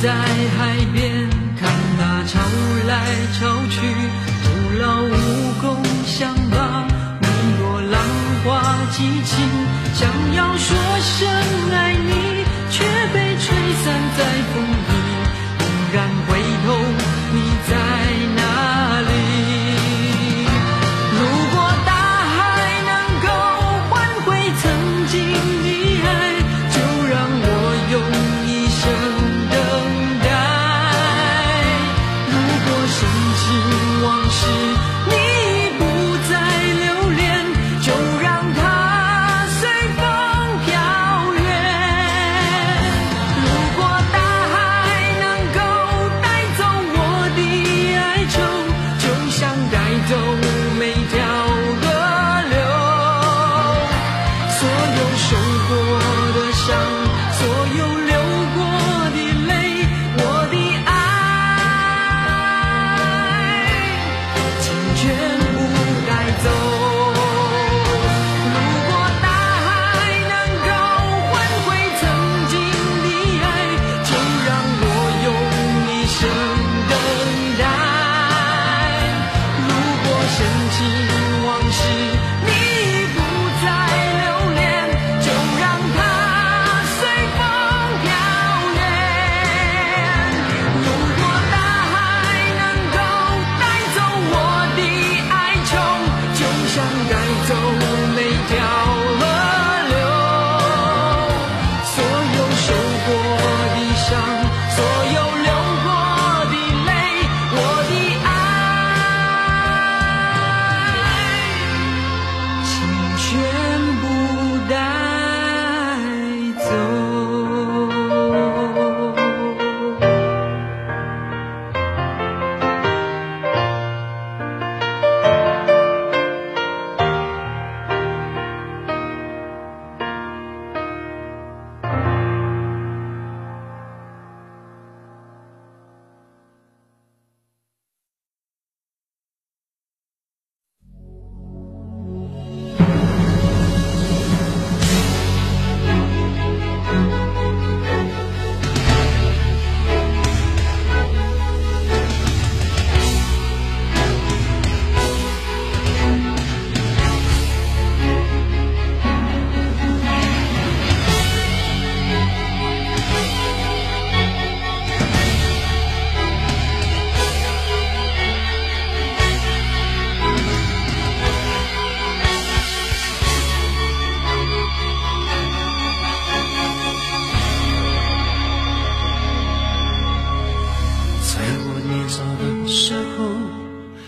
在海边看那潮来潮去，徒劳无功，想把你若浪花激情，想要说声爱你，却被吹散在风里。猛然回头，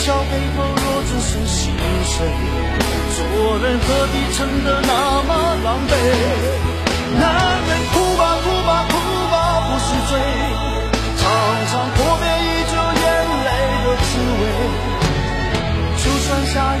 笑背后若只是心碎，做人何必撑得那么狼狈？男人哭吧哭吧哭吧不是罪，尝尝破灭已久眼泪的滋味。就算下雨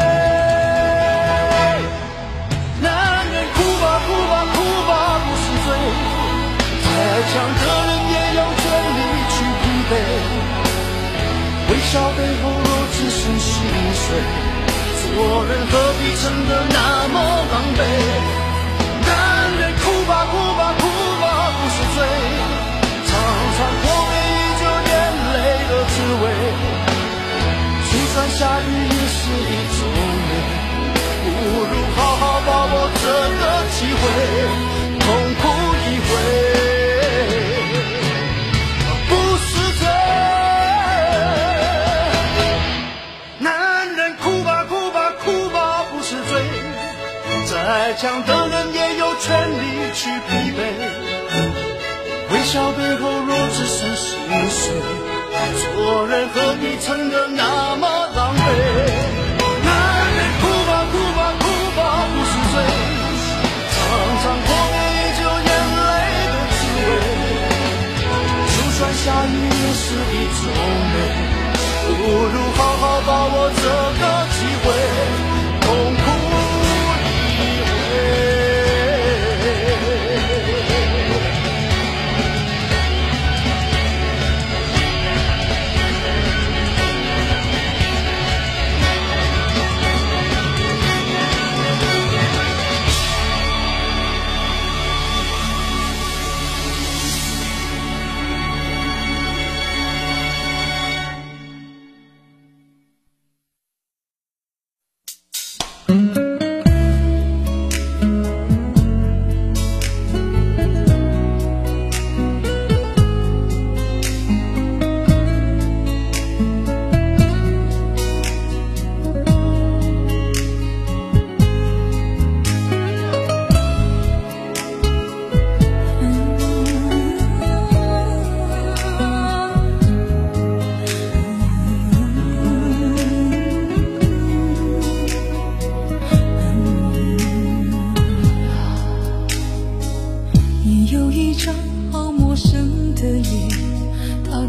碎，做人何必撑得那么狼狈？男人哭吧哭吧哭吧不是罪，尝尝破灭已久眼泪的滋味。就算下雨强的人也有权利去疲惫，微笑背后若只剩心碎，做人何必撑得那么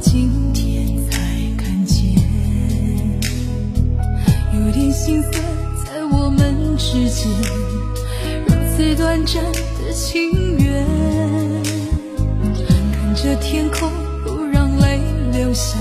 今天才看见有点心酸在我们之间如此短暂的情缘看着天空不让泪流下。